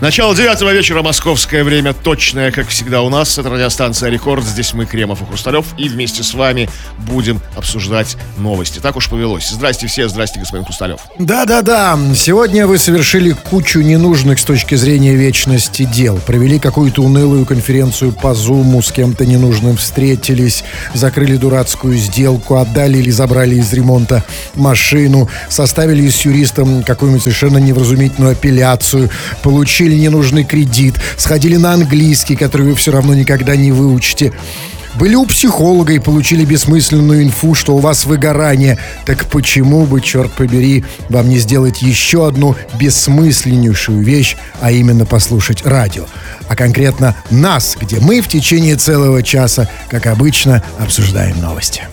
Начало девятого вечера, московское время, точное, как всегда у нас. Это радиостанция «Рекорд». Здесь мы, Кремов и Хрусталев, и вместе с вами будем обсуждать новости. Так уж повелось. Здрасте все, здрасте, господин Хрусталев. Да-да-да, сегодня вы совершили кучу ненужных с точки зрения вечности дел. Провели какую-то унылую конференцию по Зуму, с кем-то ненужным встретились, закрыли дурацкую сделку, отдали или забрали из ремонта машину, составили с юристом какую-нибудь совершенно невразумительную апелляцию, получили ненужный кредит, сходили на английский, который вы все равно никогда не выучите. Были у психолога и получили бессмысленную инфу, что у вас выгорание. Так почему бы, черт побери, вам не сделать еще одну бессмысленнейшую вещь, а именно послушать радио? А конкретно нас, где мы в течение целого часа, как обычно, обсуждаем новости.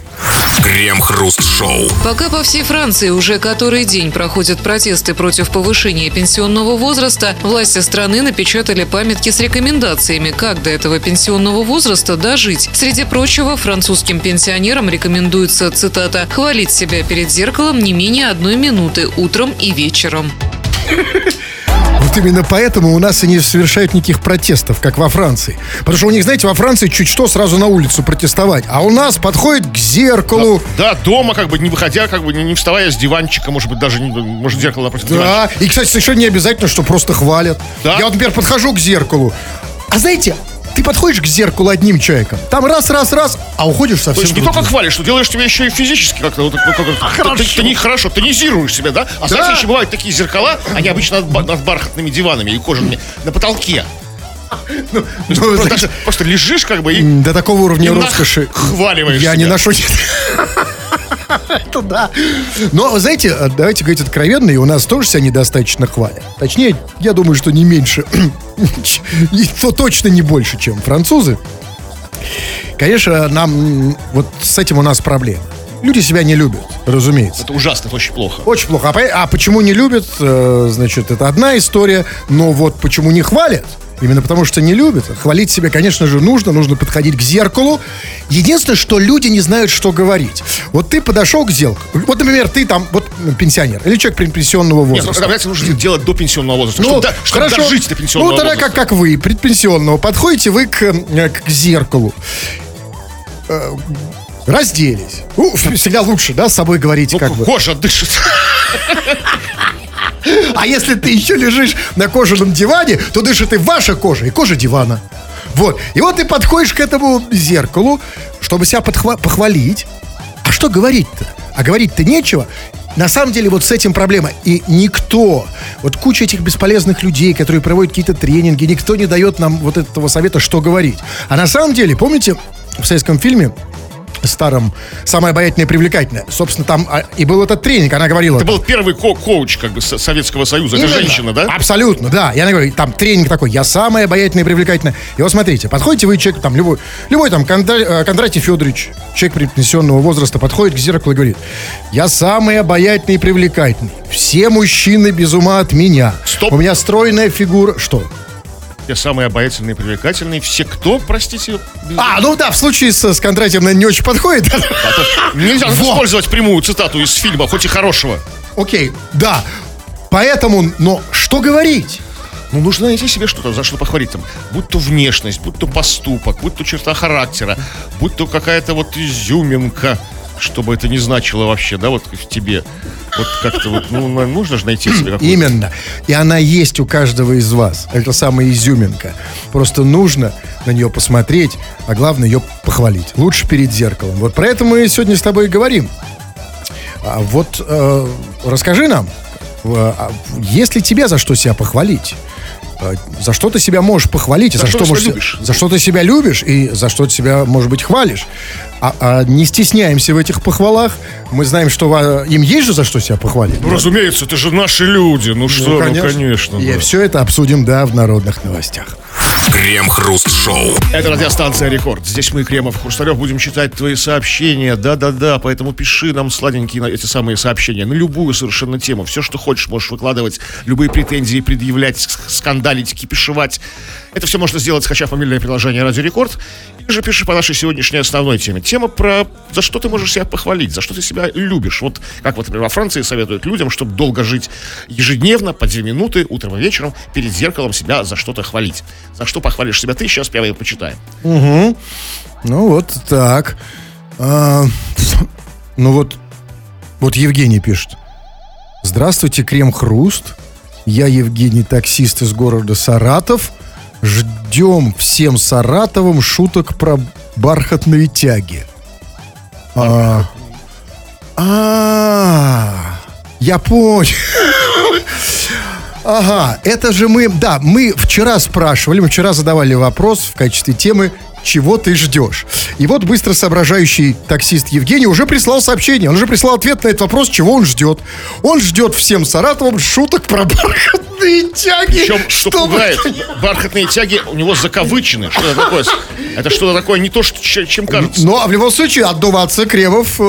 Крем-хруст-шоу. Пока по всей Франции уже который день проходят протесты против повышения пенсионного возраста, власти страны напечатали памятки с рекомендациями, как до этого пенсионного возраста дожить. Среди прочего, французским пенсионерам рекомендуется, цитата, «хвалить себя перед зеркалом не менее одной минуты утром и вечером». Вот именно поэтому у нас и не совершают никаких протестов, как во Франции. Потому что у них, знаете, во Франции чуть что сразу на улицу протестовать. А у нас подходит к зеркалу. Да, дома, как бы не выходя, как бы не, не вставая с диванчика, может быть, даже, не, может, зеркало напротив диванчика. Да, и, кстати, совершенно не обязательно, что просто хвалят. Да. Я вот, например, подхожу к зеркалу. А знаете, ты подходишь к зеркалу одним человеком, там раз, раз, раз, а уходишь совсем То есть не другим. только хвалишь, что делаешь тебя еще и физически как-то. Вот, ну, как- ты, ты, ты не хорошо, тонизируешь себя, да? А знаете, еще бывают такие зеркала, они обычно над, над бархатными диванами и кожаными, на потолке. Ну, Просто, знаете, даже- просто лежишь как бы и До такого уровня роскоши хваливаешь я себя. не ношу. Это да. Но, знаете, давайте говорить откровенно, и у нас тоже себя недостаточно хвалят. Точнее, я думаю, что не меньше, и то точно не больше, чем французы. Конечно, нам вот с этим у нас проблема. Люди себя не любят, разумеется. это ужасно, очень плохо. Очень плохо. А, а почему не любят, э, значит, это одна история. Но вот почему не хвалят, именно потому что не любят. Хвалить себя, конечно же, нужно. Нужно подходить к зеркалу. Единственное, что люди не знают, что говорить. Вот ты подошел к зеркалу. Вот, например, ты там, вот м, пенсионер. Или человек предпенсионного Нет, ну, возраста. давайте нужно делать до пенсионного возраста, Ну, чтобы, да- чтобы хорошо. дожить до пенсионного Ну, тогда возраста. как, как вы, предпенсионного, подходите вы к, к зеркалу. Э, Разделись. Ну, всегда лучше, да, с собой говорить, Ну, как бы. кожа дышит. А если ты еще лежишь на кожаном диване, то дышит и ваша кожа, и кожа дивана. Вот. И вот ты подходишь к этому зеркалу, чтобы себя подхва- похвалить. А что говорить-то? А говорить-то нечего. На самом деле вот с этим проблема. И никто, вот куча этих бесполезных людей, которые проводят какие-то тренинги, никто не дает нам вот этого совета, что говорить. А на самом деле, помните, в советском фильме старом «Самая обаятельная и привлекательная». Собственно, там а, и был этот тренинг, она говорила... Это был первый ко- коуч как бы Со- Советского Союза. Это Именно. женщина, да? Абсолютно, да. Я говорю, там тренинг такой, я самая обаятельная и привлекательная. И вот смотрите, подходите вы, человек там, любой, любой там, Кондра- э, Кондратий Федорович, человек пенсионного возраста, подходит к зеркалу и говорит, я самый обаятельный и привлекательный. Все мужчины без ума от меня. Стоп. У меня стройная фигура. Что? Я самый обаятельный и привлекательный. Все кто, простите? А, ну да, в случае с, с Кондратьевым, наверное, не очень подходит. Нельзя Во. использовать прямую цитату из фильма, хоть и хорошего. Окей, да. Поэтому, но что говорить? Ну, нужно найти себе что-то, за что похвалить там. Будь то внешность, будь то поступок, будь то черта характера, будь то какая-то вот изюминка, что бы это ни значило вообще, да, вот в тебе. Вот как-то вот, ну, нужно же найти себе какую-то. Именно. И она есть у каждого из вас. Это самая изюминка. Просто нужно на нее посмотреть, а главное ее похвалить. Лучше перед зеркалом. Вот про это мы сегодня с тобой и говорим. А вот э, расскажи нам, э, есть ли тебе за что себя похвалить? Э, За что ты себя можешь похвалить, За за, что что, можешь любишь. за что ты себя любишь, и за что ты себя, может быть, хвалишь. А, а не стесняемся в этих похвалах. Мы знаем, что а, им есть же за что себя похвалить. Ну, разумеется, это же наши люди. Ну что, ну, конечно. И да. все это обсудим, да, в народных новостях. Крем-хруст-шоу. Это радиостанция «Рекорд». Здесь мы, Кремов, Хрусталев, будем читать твои сообщения. Да-да-да, поэтому пиши нам сладенькие эти самые сообщения. На любую совершенно тему. Все, что хочешь, можешь выкладывать. Любые претензии предъявлять, ск- скандалить, кипишевать. Это все можно сделать, скачав мобильное приложение «Радио Рекорд». Ты же пишешь по нашей сегодняшней основной теме. Тема про за что ты можешь себя похвалить, за что ты себя любишь. Вот как, вот, например, во Франции советуют людям, чтобы долго жить ежедневно, по две минуты, утром и вечером, перед зеркалом себя за что-то хвалить. За что похвалишь себя ты, сейчас прямо и почитаем. Ну вот так. А, ну вот, вот Евгений пишет. Здравствуйте, Крем-Хруст. Я Евгений, таксист из города Саратов. Ждем всем Саратовым шуток про бархатные тяги. А, а, я понял. Ага, это же мы, да, мы вчера спрашивали, мы вчера задавали вопрос в качестве темы чего ты ждешь? И вот быстро соображающий таксист Евгений уже прислал сообщение. Он уже прислал ответ на этот вопрос, чего он ждет. Он ждет всем Саратовым шуток про бархатные тяги. Причем, что чтобы- пугает, бархатные тяги у него заковычены. Что это такое? Это что-то такое, не то, что, чем кажется. Ну, а в любом случае, отдуваться Кремов э,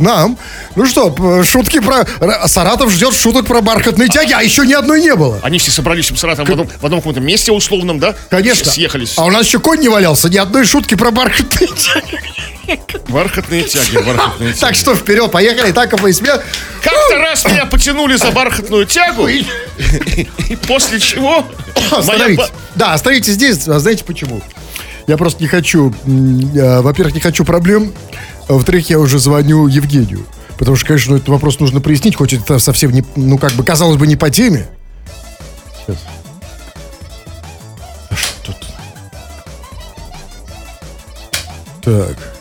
нам. Ну что, шутки про... Саратов ждет шуток про бархатные тяги, а еще ни одной не было. Они все собрались в Саратове в одном, в одном каком-то месте условном, да? Конечно. Съехались. А у нас еще конь не валялся, ни одной шутки про бархатные тяги. Бархатные тяги, бархатные тяги. Так что вперед, поехали, так и себя. Как-то раз меня потянули за бархатную тягу, и после чего... моя Остановитесь. ба- Да, остановитесь здесь. А знаете почему? Я просто не хочу, э, во-первых, не хочу проблем, а во-вторых, я уже звоню Евгению. Потому что, конечно, этот вопрос нужно прояснить, хоть это совсем не, ну, как бы, казалось бы, не по теме. Сейчас. А что тут? Так.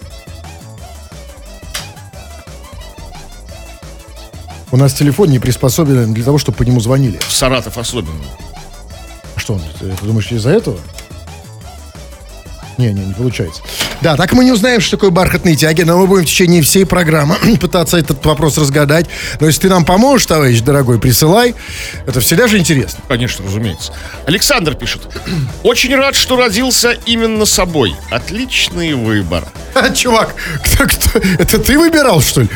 У нас телефон не приспособлен для того, чтобы по нему звонили. В Саратов особенно. А Что он? Ты, ты думаешь, из-за этого? Не, не, не получается. Да, так мы не узнаем, что такое бархатные тяги, но мы будем в течение всей программы пытаться этот вопрос разгадать. Но если ты нам поможешь, товарищ дорогой, присылай. Это всегда же интересно. Конечно, разумеется. Александр пишет. Очень рад, что родился именно собой. Отличный выбор. А, чувак, кто, кто- это ты выбирал, что ли?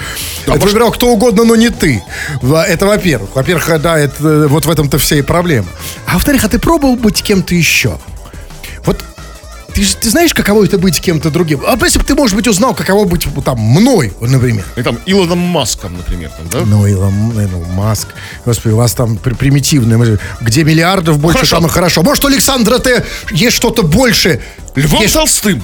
это может- выбирал кто угодно, но не ты. Это во-первых. Во-первых, да, это, э, вот в этом-то вся и проблема. А во-вторых, а ты пробовал быть кем-то еще? Ты, ты знаешь, каково это быть кем-то другим? А если бы ты, может быть, узнал, каково быть там мной, например. И там Илоном Маском, например. Там, да? Ну, Илон, ну, Маск. Господи, у вас там при- примитивное. мы- Где миллиардов больше, Хорошо. там и хорошо. Может, у Александра Т. есть что-то больше? Львом Есть- Толстым.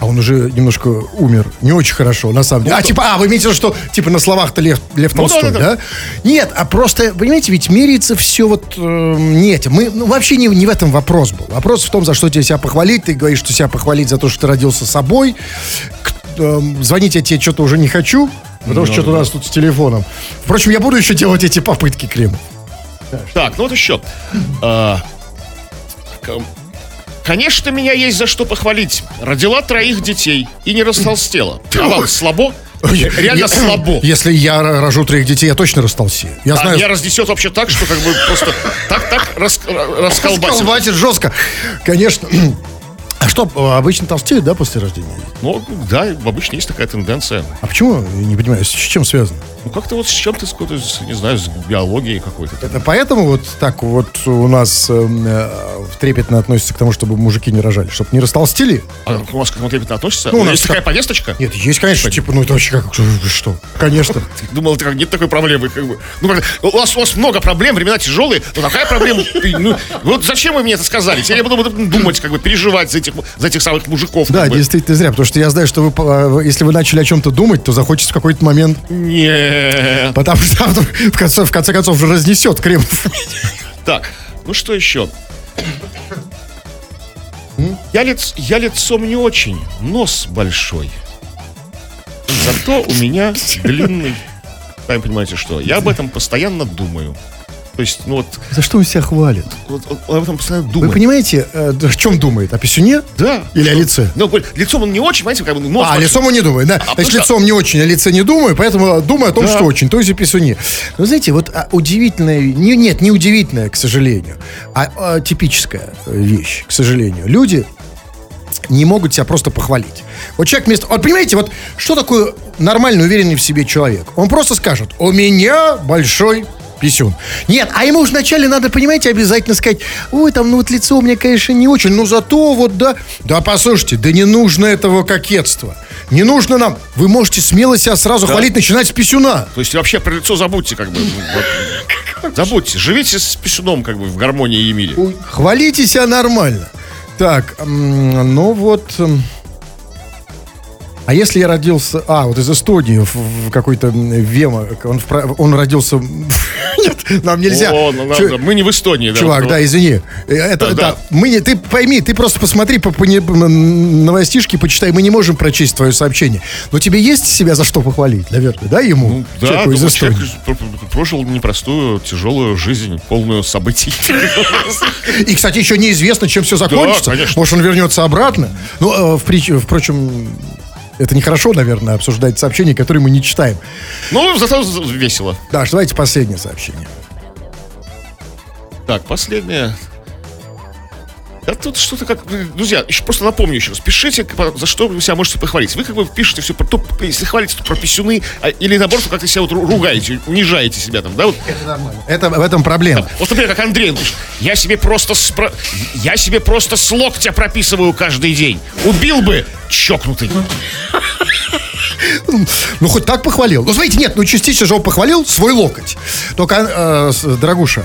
А он уже немножко умер. Не очень хорошо, на самом деле. а, типа, а, вы имеете в виду, что, типа, на словах-то Лев, Лев Ну, Толстой, да-да-да. да, Нет, а просто, понимаете, ведь меряется все вот э, не этим. Мы, ну, вообще не, не в этом вопрос был. Вопрос в том, за что тебе себя похвалить. Ты говоришь, что себя похвалить за то, что ты родился собой. К- эм, звонить я тебе что-то уже не хочу, потому что что-то у нас тут с телефоном. Впрочем, я буду еще делать эти попытки, Крем. Так, ну вот еще. Конечно, меня есть за что похвалить. Родила троих детей и не растолстела. А вам слабо? Реально Я- слабо. Если я рожу троих детей, я точно растолстею. Я А знаю, меня разнесет вообще так, что как бы просто так-так рас- расколбасит. Колбасит жестко. Конечно. А что, обычно толстеют, да, после рождения? Ну, да, обычно есть такая тенденция. А почему? Я не понимаю, с чем связано? Ну, как-то вот с чем-то, с какой-то, не знаю, с биологией какой-то. Это поэтому вот так вот у нас э, э, трепетно относится к тому, чтобы мужики не рожали, чтобы не растолстели? А у вас к этому трепетно относится? Ну, у нас есть так- такая повесточка? Нет, есть, конечно, типа, ну это вообще как, что? Конечно. Думал, это как нет такой проблемы. Как бы. ну, как- у, вас, у вас много проблем, времена тяжелые, но такая проблема. Ну, вот зачем вы мне это сказали? Теперь я буду буду думать, как бы переживать за этих, за этих самых мужиков. как Да, действительно зря, потому что я знаю, что вы, э, если вы начали о чем-то думать, то захочется в какой-то момент, Нет. потому что в конце, в конце концов разнесет Кремов. Так, ну что еще? Я, лиц, я лицом не очень, нос большой. Зато у меня длинный. Сами понимаете, что. Я об этом постоянно думаю. То есть, ну вот, За что он себя хвалит? вот, вот он об этом постоянно Вы думает. понимаете, э, о чем думает? О писюне? Да. Или о лице? Ну, лицом он не очень, понимаете, как бы нос А, большой. лицом он не думает, да. потому Значит, что- лицом не очень, о лице не думаю, поэтому думаю о том, Да. что очень, то есть и писюне. Но знаете, вот а, удивительная, не, нет, не удивительная, к сожалению, а, а, типическая вещь, к сожалению. Люди не могут себя просто похвалить. Вот человек вместо... Вот понимаете, вот что такое нормальный, уверенный в себе человек? Он просто скажет, у меня большой писюн. Нет, а ему вначале надо, понимаете, обязательно сказать, ой, там, ну вот лицо у меня, конечно, не очень, но зато вот, да. Да, послушайте, да не нужно этого кокетства. Не нужно нам. Вы можете смело себя сразу хвалить, начинать с писюна. То есть вообще про лицо забудьте, как бы. Забудьте. Живите с писюном, как бы, в гармонии и мире. Хвалите себя нормально. Так, ну вот... А если я родился... А, вот из Эстонии, в, в какой-то Вема, он, в он родился... Нет, нам нельзя. О, ну, ладно, мы не в Эстонии, да. Чувак, да, извини. Э, Это, Да, да, да. мы не, ты пойми, ты просто посмотри по, по не- новостишки, почитай. Мы не можем прочесть твое сообщение. Но тебе есть себя за что похвалить, наверное, да, ему? Ну, Да, человеку из Эстонии. человек пр- прожил непростую, тяжелую жизнь, полную событий. И, кстати, еще неизвестно, чем все закончится. конечно. Может, он вернется обратно. Ну, э, впрочем, это нехорошо, наверное, обсуждать сообщения, которые мы не читаем. Ну, зато весело. Даш, давайте последнее сообщение. Так, последнее. Да тут что-то как... Друзья, еще просто напомню еще раз. Пишите, за что вы себя можете похвалить. Вы как бы пишете все про то, если хвалите, то про писюны, а- или наоборот, как-то себя вот ру- ругаете, унижаете себя там, да? Вот, Это нормально. Это, в этом проблема. вот например, как Андрей пишет. Я себе просто с, про- я себе просто с локтя прописываю каждый день. Убил бы, чокнутый. Ну, хоть так похвалил. Ну, смотрите, нет, ну, частично же он похвалил свой локоть. Только, э, дорогуша,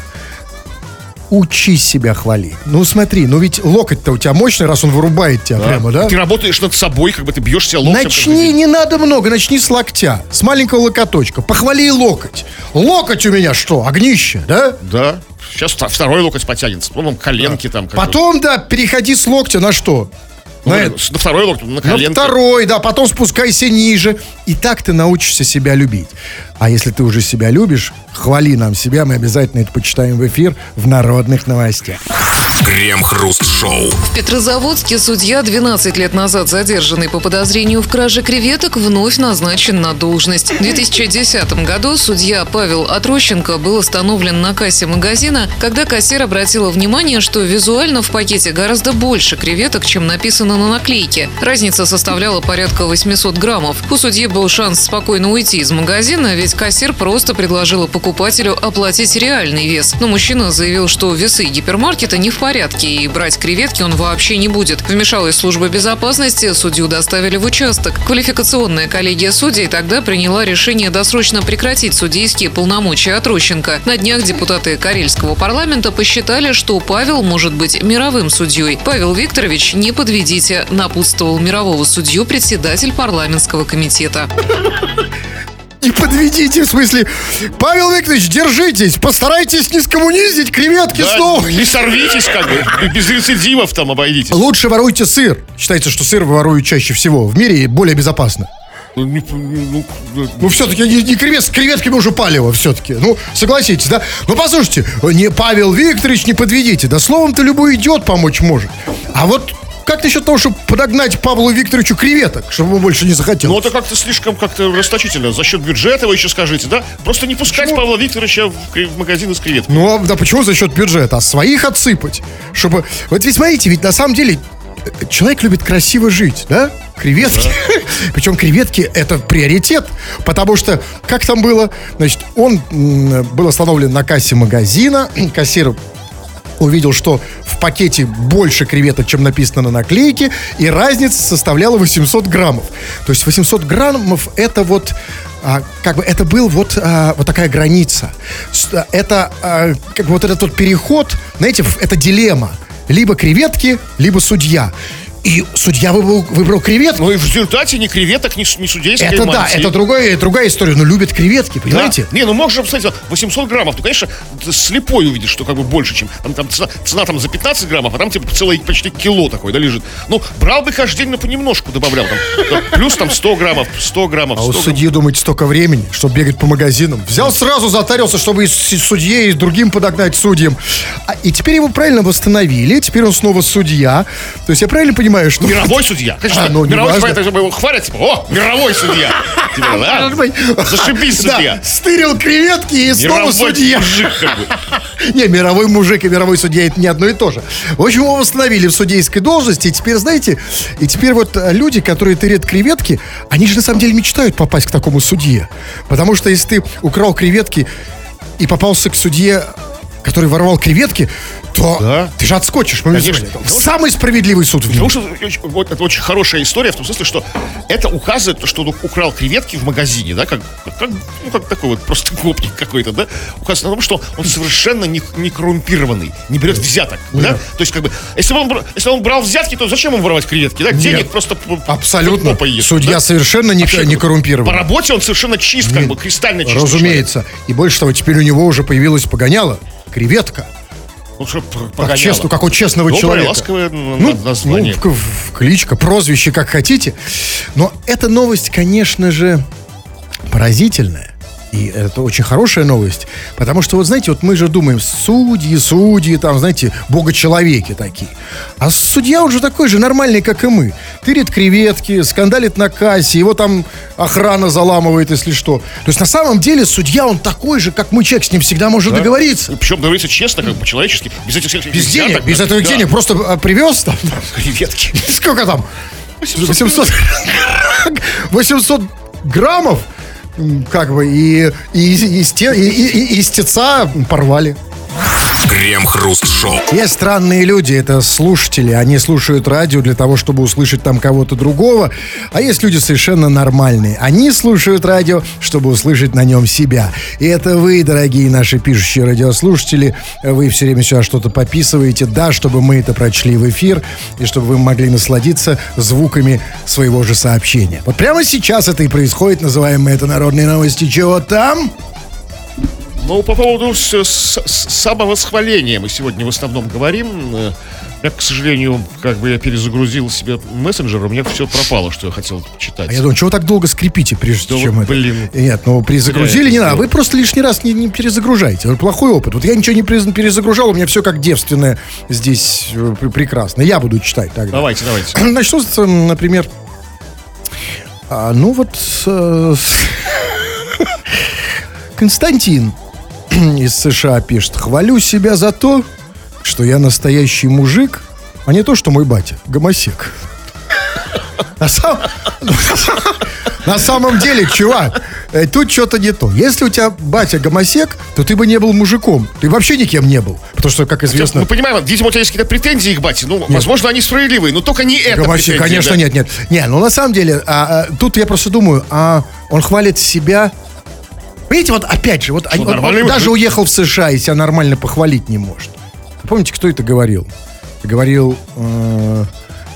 учись себя хвалить. Ну, смотри, ну ведь локоть-то у тебя мощный, раз он вырубает тебя прямо, да? Ты работаешь над собой, как бы ты бьешь себя локтем. Начни, не надо много, начни с локтя, с маленького локоточка. Похвали локоть. Локоть у меня что, огнище, да? Да. Сейчас второй локоть потянется, потом коленки там. как бы. Потом, да, переходи с локтя на что? Ну, На, это- на второй локоть, на на коленки. второй, да, потом спускайся ниже. И так ты научишься себя любить. А если ты уже себя любишь, хвали нам себя, мы обязательно это почитаем в эфир в народных новостях. Крем-хруст-шоу. В Петрозаводске судья, 12 лет назад задержанный по подозрению в краже креветок, вновь назначен на должность. В 2010 году судья Павел Отрощенко был остановлен на кассе магазина, когда кассир обратила внимание, что визуально в пакете гораздо больше креветок, чем написано на наклейке. Разница составляла порядка 800 граммов. У судьи был шанс спокойно уйти из магазина, ведь кассир просто предложила покупателю оплатить реальный вес. Но мужчина заявил, что весы гипермаркета не в порядке, и брать креветки он вообще не будет. Вмешалась служба безопасности, судью доставили в участок. Квалификационная коллегия судей тогда приняла решение досрочно прекратить судейские полномочия Отрощенко. На днях депутаты Карельского парламента посчитали, что Павел может быть мировым судьей. Павел Викторович, не подведите, напутствовал мирового судью председатель парламентского комитета. Не подведите, в смысле, Павел Викторович, держитесь, постарайтесь не скоммунизить креветки Да, снова. не сорвитесь, как бы. Без рецидивов там обойдитесь. Лучше воруйте сыр. Считается, что сыр воруют чаще всего в мире и более безопасно. Ну, не- ну, ну, Ну, все-таки не, не кревет, с креветками уже палево все-таки. Ну, согласитесь, да? Ну, послушайте, не Павел Викторович, не подведите. Да словом-то любой идиот помочь может. А вот как насчет того, чтобы подогнать Павлу Викторовичу креветок, чтобы он больше не захотел? Ну, это как-то слишком как-то расточительно. За счет бюджета вы еще скажите, да? Просто не пускать Почему? Павла Викторовича в, магазины с креветками. Ну, а, да почему за счет бюджета? А своих отсыпать. Чтобы... Вот ведь смотрите, ведь на самом деле э, человек любит красиво жить, да? Креветки. Причем креветки это приоритет. Потому что, как там было? Значит, он был остановлен на кассе магазина. Кассир увидел, что в пакете больше креветок, чем написано на наклейке, и разница составляла 800 граммов. То есть 800 граммов это вот а, как бы это был вот, а, вот такая граница. А, Это а, как бы вот этот вот переход, знаете, это дилемма. Либо креветки, либо судья. И судья выбрал, выбрал креветку. Ну и в результате ни креветок, ни, ни судейской это да, мантии. это другая, другая история. Но любят креветки, Да. понимаете? Не, ну можешь посмотреть, 800 граммов, ну, конечно, слепой увидишь, что как бы больше, чем... Там, там цена, цена там за 15 граммов, а там типа целое почти кило такой, да, лежит. Ну, брал бы каждый день, но понемножку добавлял. Там, плюс там 100 граммов, 100 граммов, А 100 у граммов. судьи, думаете, столько времени, чтобы бегать по магазинам. Взял сразу, затарился, чтобы и судье, и другим подогнать судьям. А- и теперь его правильно восстановили, теперь он снова судья. То есть я правильно понимаю, что... Мировой судья. Конечно, А, ну, мировой судья, чтобы его хвалят, типа, о, мировой судья. Типа, Зашибись, судья. стырил креветки и снова судья. Не, мировой мужик и мировой судья это не одно и то же. В общем, его восстановили в судейской должности. И теперь, знаете, и теперь вот а, люди, которые тырят креветки, они же на самом деле мечтают попасть к такому судье. Потому что если ты украл креветки и попался к судье, который воровал креветки, то Да. ты же отскочишь. Конечно. Самый справедливый суд в мире. Потому что вот это очень хорошая история в том смысле, что это указывает, что он украл креветки в магазине, да, как, как, ну, как такой вот просто гопник какой-то, да, указывает на том, что он совершенно не, не коррумпированный, не берет взяток, да, то есть как бы, если он, если он брал взятки, то зачем ему воровать креветки, да, денег просто п- Абсолютно. ест, Судья да? совершенно не, Вообще, не По коррумпирован. работе он совершенно чист, как бы кристально чист. Разумеется. И больше того, теперь у него уже появилась погоняла. Креветка. Ну, что, Как, честно, как у честного Доброе, человека. ласковое Ну, название. ну, кличка, прозвище, как хотите. Но эта новость, конечно же, поразительная. И это очень хорошая новость. Потому что, вот знаете, вот мы же думаем, судьи, судьи, там, знаете, богочеловеки такие. А судья уже такой же нормальный, как и мы. Тырит креветки, скандалит на кассе, его там охрана заламывает, если что. То есть, на самом деле, судья, он такой же, как мы, человек, с ним всегда может договориться. И Причем говорится честно, как по-человечески, без этих всех Без денег, без да. этого Да. денег просто а, привез там. Креветки. Сколько там? 800, 800 граммов, как бы, и, и, и, и- и- и из теца порвали. Крем-хруст-шоу. Есть странные люди, это слушатели. Они слушают радио для того, чтобы услышать там кого-то другого. А есть люди совершенно нормальные. Они слушают радио, чтобы услышать на нем себя. И это вы, дорогие наши пишущие радиослушатели. Вы все время сюда что-то пописываете. Да, чтобы мы это прочли в эфир. И чтобы вы могли насладиться звуками своего же сообщения. Вот прямо сейчас это и происходит. Называем мы это народные новости. Чего там? Ну, по поводу с- с- самовосхваления мы сегодня в основном говорим. Я, к сожалению, как бы я перезагрузил себе мессенджер, у меня все пропало, что я хотел читать. А я думаю, чего так долго скрипите, прежде Да чем вот, это? блин. Нет, ну перезагрузили не надо. Вы просто лишний раз не, не перезагружаете. Это плохой опыт. Вот я ничего не перезагружал, у меня все как девственное здесь э, пр- прекрасно. Я буду читать тогда. Давайте, давайте. Начну, с, например, а, ну вот э, Константин из США пишет. Хвалю себя за то, что я настоящий мужик, а не то, что мой батя, гомосек. На, сам- на самом деле, чувак, э, тут что-то не то. Если у тебя батя гомосек, то ты бы не был мужиком. Ты вообще никем не был. Потому что, как известно, Мы понимаем, видимо, у тебя есть какие-то претензии к бате. Ну, возможно, они справедливые, но только не это Гомосек, конечно, да. нет, нет. Не, ну на самом деле, а, а, тут я просто думаю, а он хвалит себя. Понимаете, вот опять же, вот они- он- он нормальный даже уехал в США и себя нормально похвалить не может. Помните, кто это говорил? Это говорил, э,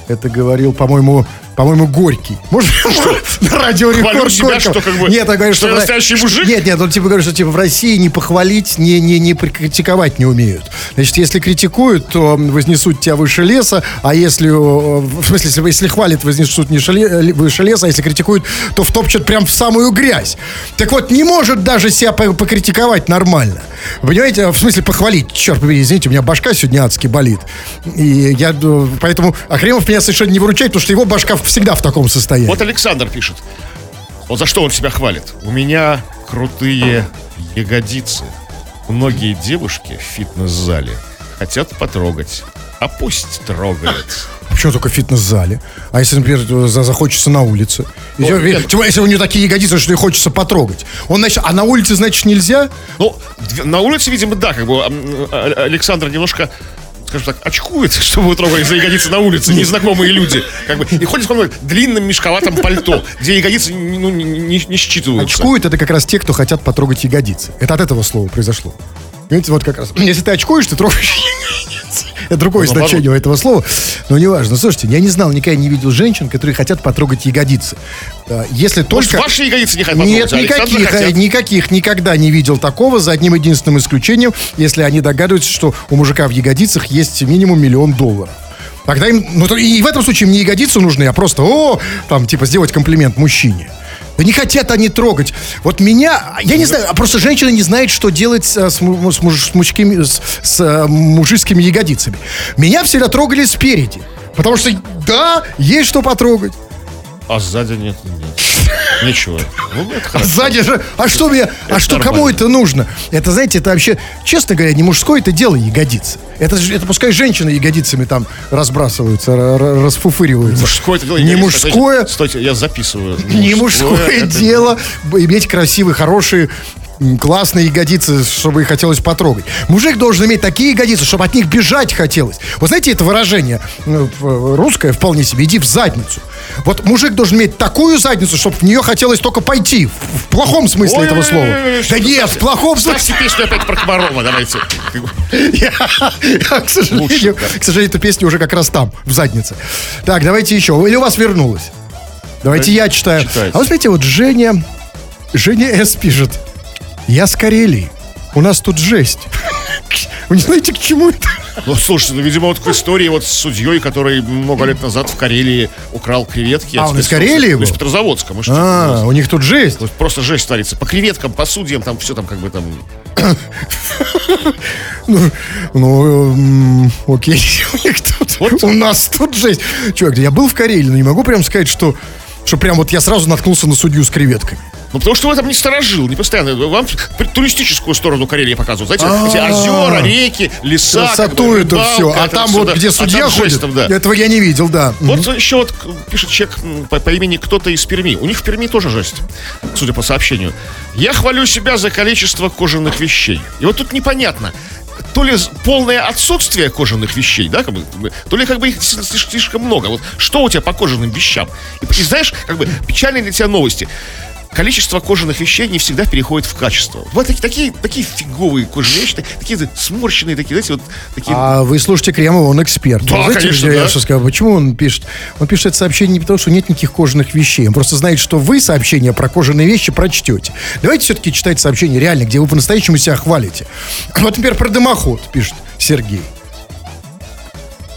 это говорил, по-моему, по-моему, Горький. Может, на радио Рекорд себя, что как бы- Нет, он говорит, что что... я в- настоящий мужик? Нет, нет, он типа говорит, что типа в России не похвалить, не, не, не прикритиковать не умеют. Значит, если критикуют, то вознесут тебя выше леса, а если, э, в смысле, если, если хвалят, вознесут ниже ле- э, выше леса, а если критикуют, то втопчут прям в самую грязь. Так вот, не может даже себя по- покритиковать нормально. Понимаете, в смысле похвалить. Черт побери, извините, у меня башка сегодня адски болит. И я, э, поэтому Акремов меня совершенно не выручает, потому что его башка всегда в таком состоянии. Вот Александр пишет. Вот за что он себя хвалит. У меня крутые ягодицы. Многие девушки в фитнес-зале хотят потрогать. А пусть трогает. Почему только в фитнес-зале? А если, например, за- захочется на улице? Если, Ну, нет. тем более, если у него такие ягодицы, что и хочется потрогать. Он, значит, а на улице, значит, нельзя? Ну, на улице, видимо, да, как бы а- Александр немножко скажем так, очкует, чтобы трогали за ягодицы на улице, незнакомые люди. Как бы, и ходит в каком-то длинном мешковатом пальто, где ягодицы ну, не, не- не считываются. Очкуют это как раз те, кто хотят потрогать ягодицы. Это от этого слова произошло. Видите, вот как раз. Если ты очкуешь, ты трогаешь другое Ну, наоборот. значение у этого слова. Но неважно. Слушайте, я не знал, никогда не видел женщин, которые хотят потрогать ягодицы. Если Может, только... ваши ягодицы не хотят Нет, а никаких, хотят? э, никаких, никогда не видел такого, за одним единственным исключением, если они догадываются, что у мужика в ягодицах есть минимум миллион долларов. Тогда им, ну, и в этом случае им не ягодицы нужны, а просто, о, там, типа, сделать комплимент мужчине. Да не хотят они трогать. Вот меня, я не знаю, а просто женщина не знает, что делать с, му- с муж- с мужскими, с, с, э, мужицкими ягодицами. Меня всегда трогали спереди. Потому что, да, есть что потрогать. А сзади нет, нет. Ничего. Ну, А сзади же, а что мне, а Это что кому это нужно? Это, знаете, это вообще, честно говоря, не мужское это дело ягодицы. Это, это пускай женщины ягодицами там разбрасываются, расфуфыриваются. Мужское это дело. Не ягодицы. мужское, Стойте, я записываю. не мужское это- дело иметь красивые, хорошие классные ягодицы, чтобы их хотелось потрогать. Мужик должен иметь такие ягодицы, чтобы от них бежать хотелось. Вы знаете это выражение э, в- русское вполне себе, иди в задницу. Вот мужик должен иметь такую задницу, чтобы в нее хотелось только пойти. В, плохом смысле этого слова. Да нет, в плохом смысле. Ставьте песню опять про Комарова, давайте. К сожалению, к сожалению, эта песня уже как раз там, в заднице. Так, давайте еще. Или у вас вернулась? Давайте я читаю. Читайте. А вот смотрите, вот Женя, Женя С. пишет. Я с Карелии. У нас тут жесть. Вы не знаете, к чему это? Ну, слушайте, ну, видимо, вот к истории вот с судьей, который много лет назад в Карелии украл креветки. А, он из Карелии был? Из Петрозаводска. Мы А, у них тут жесть. просто жесть творится. По креветкам, по судьям, там все там как бы там... Ну, ну, окей. У них тут- У нас тут жесть. Чувак, я был в Карелии, но не могу прям сказать, что что прям вот я сразу наткнулся на судью с креветками. Ну, потому что вы там не сторожил, не постоянно. Вам туристическую сторону Карелии показывают. Знаете, эти А. озера, реки, леса. Красоту это рыбалка, все. А это там вот, где А судья ходит, этого я не видел, да. Вот еще вот пишет человек по, имени кто-то из Перми. У них в Перми тоже жесть, судя по сообщению. Я хвалю себя за количество кожаных вещей. И вот тут непонятно. То ли полное отсутствие кожаных вещей, да, как бы, то ли как бы их слишком много. Вот что у тебя по кожаным вещам? И, и знаешь, как бы печальные для тебя новости. Количество кожаных вещей не всегда переходит в качество. Вот такие, такие, такие фиговые кожаные вещи, такие сморщенные, такие, знаете, вот такие А вы слушайте Кремова, он эксперт. Да, знаете, конечно, я да. что сказал? Почему он пишет? Он пишет это сообщение не потому, что нет никаких кожаных вещей. Он просто знает, что вы сообщение про кожаные вещи прочтете. Давайте все-таки читать сообщение реально, где вы по-настоящему себя хвалите. Вот, например, про дымоход пишет Сергей.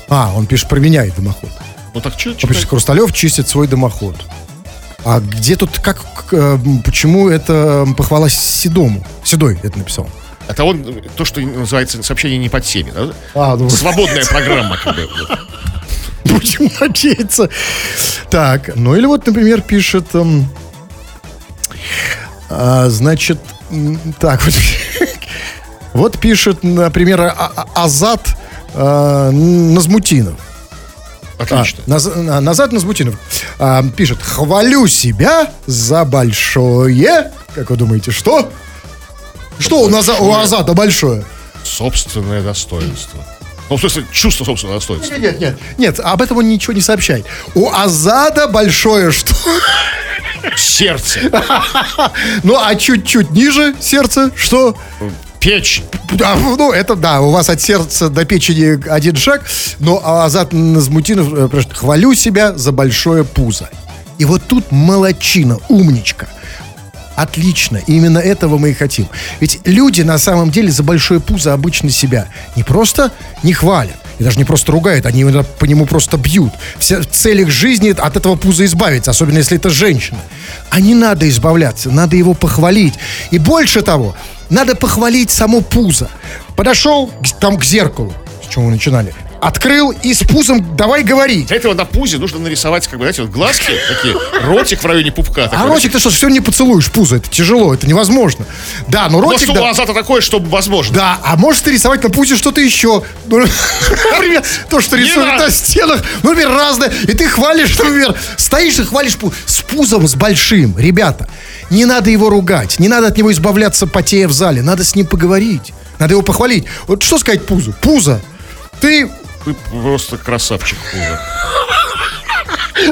А, он пишет про меня и дымоход. Ну так что, пишет, Хрусталев чистит свой дымоход. А где тут, как, э, почему это похвала Седому? Седой это написал. Это он, то, что называется сообщение не по теме, да? А, ну, Свободная программа. Будем надеяться. Так, ну или вот, например, пишет... а, значит, так вот. Вот пишет, например, А- А- Азат а, Назмутинов. А, Отлично. Наз- Назад Назмутинов а, пишет, хвалю себя за большое... Как вы думаете, что? Что у, Наза- у Азата большое? Собственное достоинство. Ну, в смысле, чувство собственного достоинства. Нет, нет, нет, об этом он ничего не сообщает. У Азада большое что? Сердце, Ну, а чуть-чуть ниже сердца, что? Печень. Да, ну, это да, у вас от сердца до печени один шаг, но Азат Назмутинов э, пишет, хвалю себя за большое пузо. И вот тут молочина, умничка. Отлично, именно этого мы и хотим. Ведь люди на самом деле за большое пузо обычно себя не просто не хвалят, и даже не просто ругают, они иногда по нему просто бьют. Вся цель их жизни от этого пуза избавиться, особенно если это женщина. А не надо избавляться, надо его похвалить. И больше того, надо похвалить само пузо. Подошел к- там к зеркалу, с чего мы начинали, открыл и с пузом давай говорить. Для этого на пузе нужно нарисовать, как бы, знаете, вот глазки такие, ротик в районе пупка. А такой. ротик ты что, все не поцелуешь пузо, это тяжело, это невозможно. Да, но Но ротик... что да- у Азата такое, чтобы возможно. Да, а можешь ты рисовать на пузе что-то еще. Ну, например, то, что рисуют на стенах, например, разное. И ты хвалишь, например, стоишь и хвалишь с пузом, с большим. Ребята, не надо его ругать, не надо от него избавляться, потея в зале. Надо с ним поговорить, надо его похвалить. Вот что сказать пузу? Пузо, ты Ты просто красавчик. Пузо.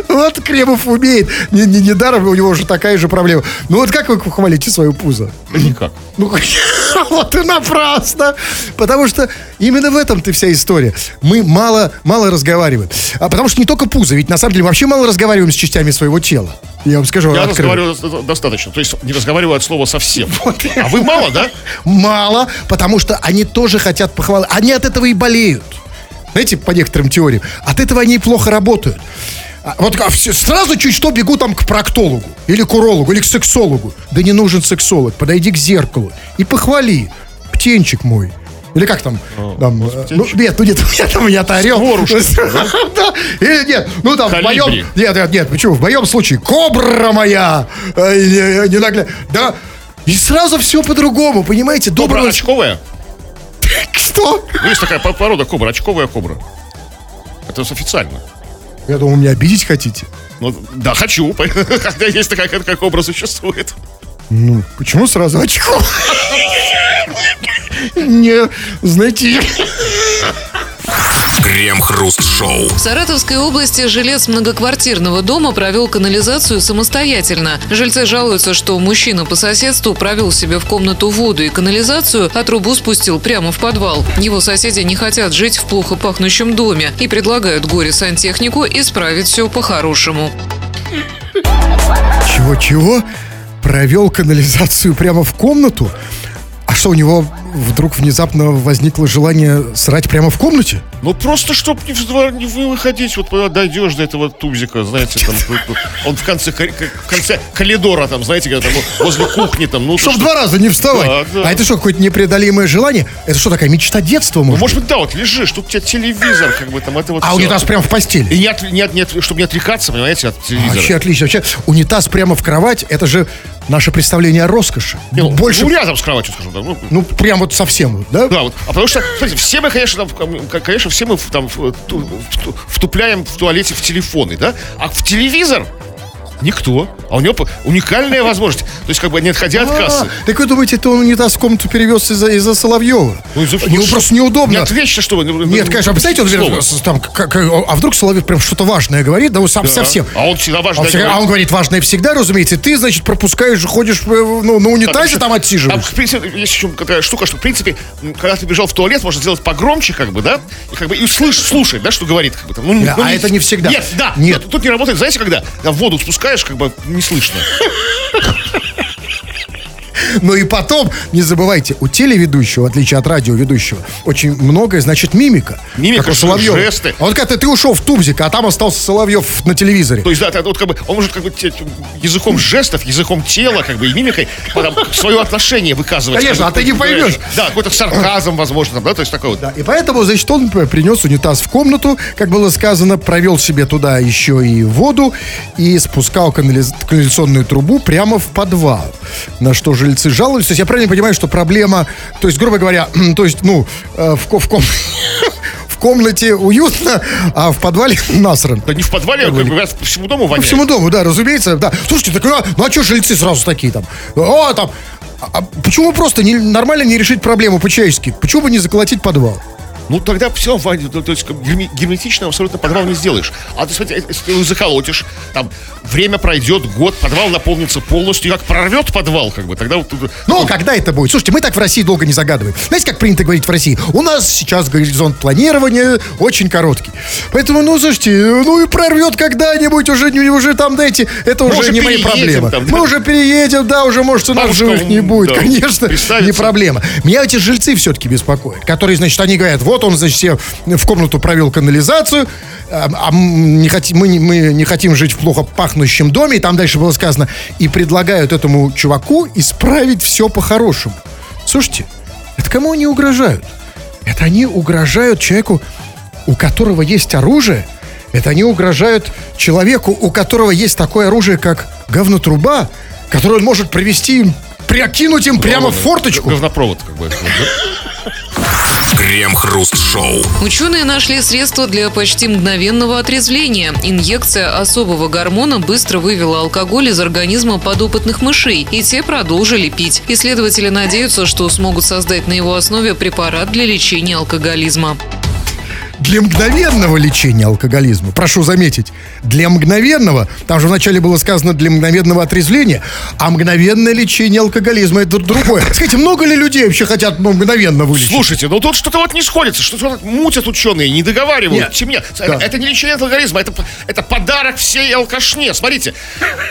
Вот Кремов умеет. Не- не- Недаром у него уже такая же проблема. Ну вот как вы хвалите свою пузо? Никак. Ну, вот и напрасно. Потому что именно в этом-то вся история. Мы мало, мало разговариваем. А потому что не только пузо, ведь на самом деле вообще мало разговариваем с частями своего тела. Я вам скажу Я открыто. разговариваю до- достаточно. То есть не разговариваю от слова совсем. А вы мало, да? Мало, потому что они тоже хотят похвалы. Они от этого и болеют. Знаете, по некоторым теориям. От этого они плохо работают. А Вот а сразу чуть что бегу там к проктологу, или к урологу, или к сексологу. Да не нужен сексолог. Подойди к зеркалу и похвали. Птенчик мой. Или как там? там, э, ну, нет, ну нет, у меня там я-то орел. Да. Или нет, ну там в Калибри. моем... Нет, нет, нет, почему? В моем случае кобра моя. э, не- не нагля- Да. И сразу все по-другому, понимаете? Кобра Доброго... очковая? Что? Есть такая по- порода кобра, очковая кобра. Это официально. Я думал, меня обидеть хотите. Ну, да, хочу. Хотя есть такая, какая кобра существует. Ну, почему сразу очко? Не, знаете, Крем-хруст-шоу. В Саратовской области жилец многоквартирного дома провел канализацию самостоятельно. Жильцы жалуются, что мужчина по соседству провел себе в комнату воду и канализацию, а трубу спустил прямо в подвал. Его соседи не хотят жить в плохо пахнущем доме и предлагают горе-сантехнику исправить все по-хорошему. чего-чего? Провел канализацию прямо в комнату? А что, у него вдруг внезапно возникло желание срать прямо в комнате? Ну, просто, чтобы не, в не вы- выходить, вот дойдешь до этого тубзика, знаете, там, он в конце, в конце коридора, там, знаете, когда там возле кухни, там, ну, Чтоб что- два раза не вставать. Да, да. А это что, какое-то непреодолимое желание? Это что, такая мечта детства, Ну, может? может быть, да, вот лежишь, тут у тебя телевизор, как бы там, это вот а всё. унитаз прямо в постели? И не, от- не от- не от- чтобы не отрекаться, понимаете, от телевизора. Вообще отлично. Вообще, унитаз прямо в кровать, это же наше представление о роскоши. Не, ну, Больше, Ну, рядом с кроватью, скажем так. Ну, ну, прям вот совсем, да? да, вот. А потому что, смотрите, все мы, конечно, там, конечно, все мы там втупляем в туалете в телефоны, да? А в телевизор никто. А у него уникальная возможность. То есть, как бы, не отходя от кассы. А, так вы думаете, это он унитаз в комнату перевез из-за из Соловьева? Ну, из-за- Ему просто неудобно. Не отвлечься, что вы. Нет, конечно, а представляете, он там, а вдруг Соловьев прям что-то важное говорит, да сам совсем. А он всегда важно Он всегда- говорит. а он говорит, важное всегда, разумеется. Ты, значит, пропускаешь, ходишь э, ну, на унитазе, там Там, отсиживаешь. в принципе, есть еще такая штука, что, в принципе, когда ты бежал в туалет, можно сделать погромче, как бы, да? И как бы и слышь, слушать, да, что говорит, как бы там. Ну, Да, ну, а это не всегда. Нет, да. Нет. Тут, тут не работает, знаете, когда? Когда воду спускаешь, как бы не слышно. Но и потом, не забывайте, у телеведущего, в отличие от радиоведущего, очень многое значит мимика. Мимика, как у Соловьева. жесты. А вот когда ты ушел в Тубзик, а там остался Соловьев на телевизоре. То есть, да, вот как бы, он может как бы языком жестов, языком тела, как бы и мимикой потом свое отношение выказывать. Конечно, а ты не поймешь. Да, какой-то сарказм, возможно, да, то есть такой вот. Да, и поэтому, значит, он принес унитаз в комнату, как было сказано, провел себе туда еще и воду и спускал канализ- канализационную трубу прямо в подвал. На что жильцы жалуются. То есть я правильно понимаю, что проблема, то есть, грубо говоря, то есть, ну, э, в, в, ком- в комнате уютно, а в подвале насран. Да не в подвале, а как бы по всему дому По воняет. всему дому, да, разумеется, да. Слушайте, так ну, а- ну а что жильцы сразу такие там? О, там, а- а почему просто не, нормально не решить проблему по-человечески? Почему бы не заколотить подвал? Ну, тогда все, Ваня, то, то есть герметично абсолютно подвал не сделаешь. А ты, смотри, если ты его заколотишь, там, время пройдет, год, подвал наполнится полностью, и как прорвет подвал, как бы, тогда вот... Ну, когда это будет? Слушайте, мы так в России долго не загадываем. Знаете, как принято говорить в России? У нас сейчас горизонт планирования очень короткий. Поэтому, ну, слушайте, ну и прорвет когда-нибудь уже, уже там, дайте, это Мы уже не мои проблемы. там, да. Мы уже переедем, да, уже, может, у нас Бабушка, живых не будет. да, Конечно, не проблема. Меня эти жильцы все-таки беспокоят, которые, значит, они говорят, вот он, значит, себе в комнату провел канализацию, а, а не хотим, мы, не, мы не хотим жить в плохо пахнущем доме, и там дальше было сказано, и предлагают этому чуваку исправить все по-хорошему. Слушайте, это кому они угрожают? Это они угрожают человеку, у которого есть оружие, это они угрожают человеку, у которого есть такое оружие, как говнотруба, которое он может провести им, прокинуть им прямо в форточку. Говнопровод, как бы. Крем-хруст-шоу. Ученые нашли средство для почти мгновенного отрезвления. Инъекция особого гормона быстро вывела алкоголь из организма подопытных мышей, и те продолжили пить. Исследователи надеются, что смогут создать на его основе препарат для лечения алкоголизма. Для мгновенного лечения алкоголизма, прошу заметить, для мгновенного, там же вначале было сказано для мгновенного отрезвления, а мгновенное лечение алкоголизма это другое. Скажите, много ли людей вообще хотят ну, мгновенно вылечить? Слушайте, ну тут что-то вот не сходится, что-то вот мутят ученые, не договаривают. Нет. Семья. Да. Это не лечение алкоголизма, это, это подарок всей алкашне. Смотрите,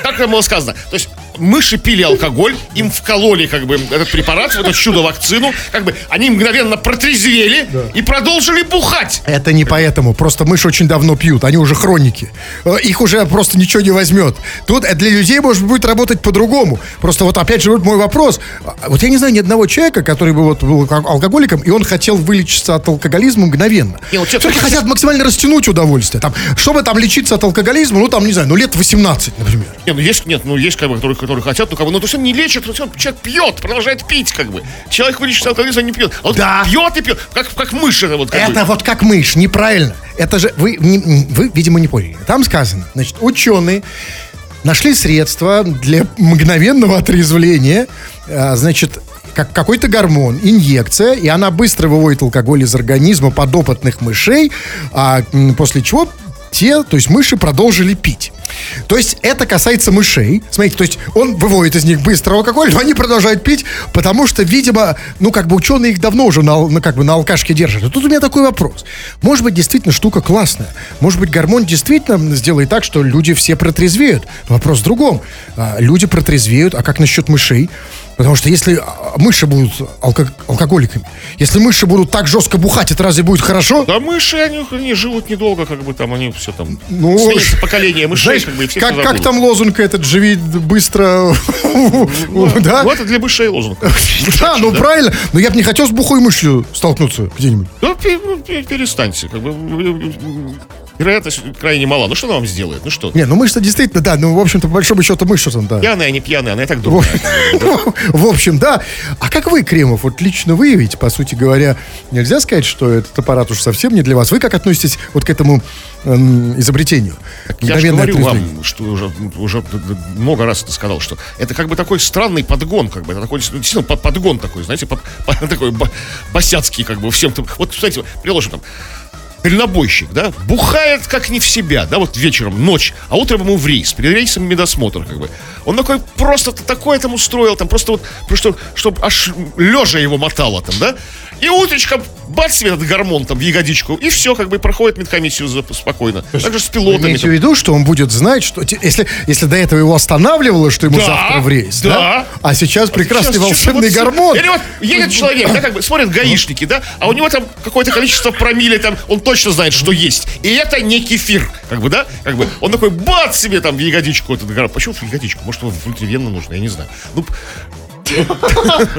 как там было сказано. То есть мыши пили алкоголь, им вкололи как бы этот препарат, вот эту чудо-вакцину, как бы они мгновенно протрезвели и продолжили бухать. Это не поэтому. Просто мыши очень давно пьют. Они уже хроники. Э, Их уже просто ничего не возьмет. Тут для людей, может, будет работать по-другому. Просто вот опять же вот мой вопрос. А, Вот я не знаю ни одного человека, который бы вот был ал- алкоголиком, и он хотел вылечиться от алкоголизма мгновенно. Не, вот Все-таки хотят максимально растянуть удовольствие. Там, чтобы там лечиться от алкоголизма, ну там, не знаю, ну лет 18, например. Не, ну есть, нет, ну есть как бы, которые, которые хотят, ну как бы, ну то есть он не лечит, то есть он, человек пьет, продолжает пить, как бы. Человек вылечится от алкоголизма, не пьет. А вот Да. пьет и пьет, как, как мышь это вот. Как бы. Это вот как мышь, неправильно. Это же вы, не- вы, видимо, не поняли. Там сказано, значит, ученые нашли средства для мгновенного отрезвления. А, значит, как какой-то гормон, инъекция, и она быстро выводит алкоголь из организма подопытных мышей, а после чего те, то есть мыши продолжили пить. То есть это касается мышей. Смотрите, то есть он выводит из них быстро алкоголь, но они продолжают пить, потому что, видимо, ну как бы ученые их давно уже на, на, как бы на алкашке держат. И тут у меня такой вопрос. Может быть, действительно штука классная. Может быть, гормон действительно сделает так, что люди все протрезвеют. Вопрос в другом. А, люди протрезвеют, а как насчет мышей? Потому что если а, мыши будут алко- алкоголиками, если мыши будут так жестко бухать, это разве будет хорошо? Да мыши, они, они живут недолго, как бы там, они все там... Ну, сменится поколение мышей, Знаешь, как бы, и все как, как там лозунг этот «Живи быстро», да? Вот это для мышей лозунг. Да, ну правильно. Но я бы не хотел с бухой мышью столкнуться где-нибудь. Ну, ну, пе- перестаньте. Как бы, вероятность крайне мала. Ну, что она вам сделает? Ну, что? Не, ну мышь-то действительно, да, ну, в общем-то, по большому счету что там, да. Пьяная, не пьяная, она и так думает. в общем, да. А как вы, Кремов, вот лично вы ведь, по сути говоря, нельзя сказать, что этот аппарат уж совсем не для вас. Вы как относитесь вот к этому эм, изобретению? Я же говорю вам, что уже, уже много раз это сказал, что это как бы такой странный подгон, как бы, это такой действительно под- подгон такой, знаете, такой ба- босяцкий, как бы, всем там. Вот, кстати, приложим там, дальнобойщик, да, бухает как не в себя, да, вот вечером, ночь, а утром ему в рейс, перед рейсом медосмотр, как бы. Он такой просто такое там устроил, там просто вот, просто чтобы аж лежа его мотало там, да, и утречком бац себе этот гормон там в ягодичку, и все, как бы проходит медкомиссию за- спокойно. Так же с Вы пилотами. имеете там. в виду, что он будет знать, что если, если до этого его останавливало, что ему Да, завтра в рейс, да. А сейчас прекрасный Сейчас волшебный что-то вот- гормон. Или вот едет человек, да, как бы смотрят гаишники, да, а у него там какое-то количество промилле, там, он точно знает, что есть. И это не кефир, как бы, да, как бы. Он такой, бац себе там в ягодичку этот. Почему в ягодичку? Может, его внутривенно нужно, я не знаю. Ну,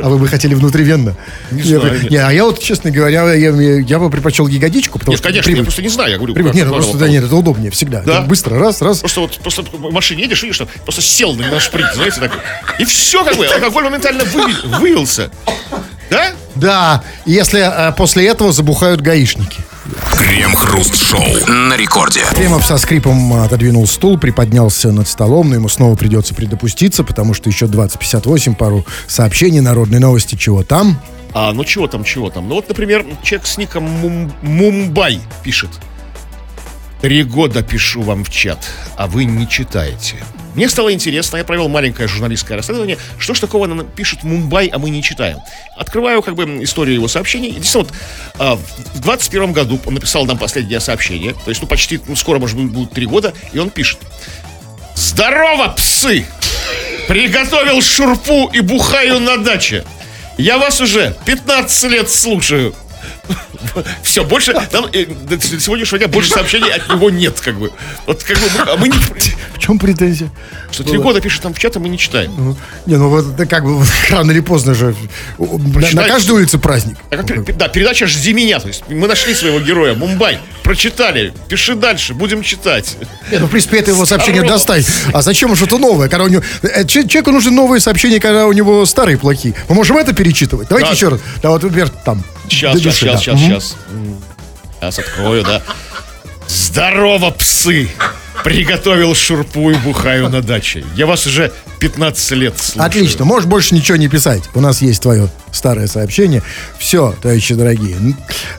А вы бы хотели внутривенно? Не Я знаю, бы- нет. не, а я вот, честно говоря, я, я- я бы предпочел ягодичку, потому нет, что конечно, я привык. просто не знаю, я говорю. Привык. Нет, ну просто, да, нет, это удобнее всегда. Да? Быстро, раз, раз. Просто вот просто в машине едешь, видишь, что просто сел на, на шприц, знаете, так. И все, как бы, алкоголь моментально вы- вылился. Да? Да, если э, после этого забухают гаишники. Крем-хруст-шоу на рекорде. Кремов со скрипом отодвинул стул, приподнялся над столом, но ему снова придется предопуститься, потому что еще 20.58, пару сообщений, народные новости, чего там. А, ну чего там, чего там? Ну вот, например, человек с ником Мум- Мумбай пишет. Три года пишу вам в чат, а вы не читаете. Мне стало интересно, я провел маленькое журналистское расследование, что ж такого нам пишет Мумбай, а мы не читаем. Открываю как бы историю его сообщений. И действительно, вот, а, в 21 году он написал нам последнее сообщение, то есть, ну, почти, ну, скоро, может быть, будет три года, и он пишет. Здорово, псы! Приготовил шурпу и бухаю на даче. Я вас уже 15 лет слушаю. Все, больше там, э, до сегодняшнего дня больше сообщений от него нет, как бы. Вот как бы, мы- а мы не... В чем претензия? Что три года пишет там в чат, а мы не читаем. Ну, Не, ну вот это как бы рано или поздно же. На, на каждой улице праздник. А как да, передача «Жди меня», то есть мы нашли своего героя, Мумбай, прочитали, пиши дальше, будем читать. Не, ну, в принципе, это его сообщение Здорово. достать. А зачем что-то новое? Когда у него... э, че- Человеку нужны новые сообщения, когда у него старые плохие. Мы можем это перечитывать? Давайте Да. еще раз. Да, вот, например, там. Сейчас, сейчас, сейчас, сейчас, сейчас. Сейчас открою, да. Здорово, псы! Приготовил шурпу и бухаю на даче. Я вас уже 15 лет слушаю. Отлично, можешь больше ничего не писать. У нас есть твое старое сообщение. Все, товарищи дорогие.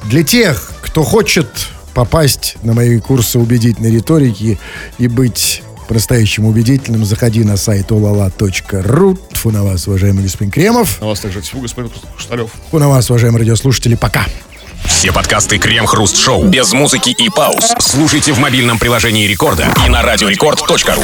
Для тех, кто хочет попасть на мои курсы убедительной риторики и быть по-настоящему убедительным, заходи на сайт olala.ru. Тьфу на вас, уважаемый господин Кремов. На вас также тьфу, господин Шталев. Тьфу на вас, уважаемые радиослушатели. Пока. Все подкасты Крем-хруст-шоу без музыки и пауз слушайте в мобильном приложении Рекорда и на радиорекорд.ру.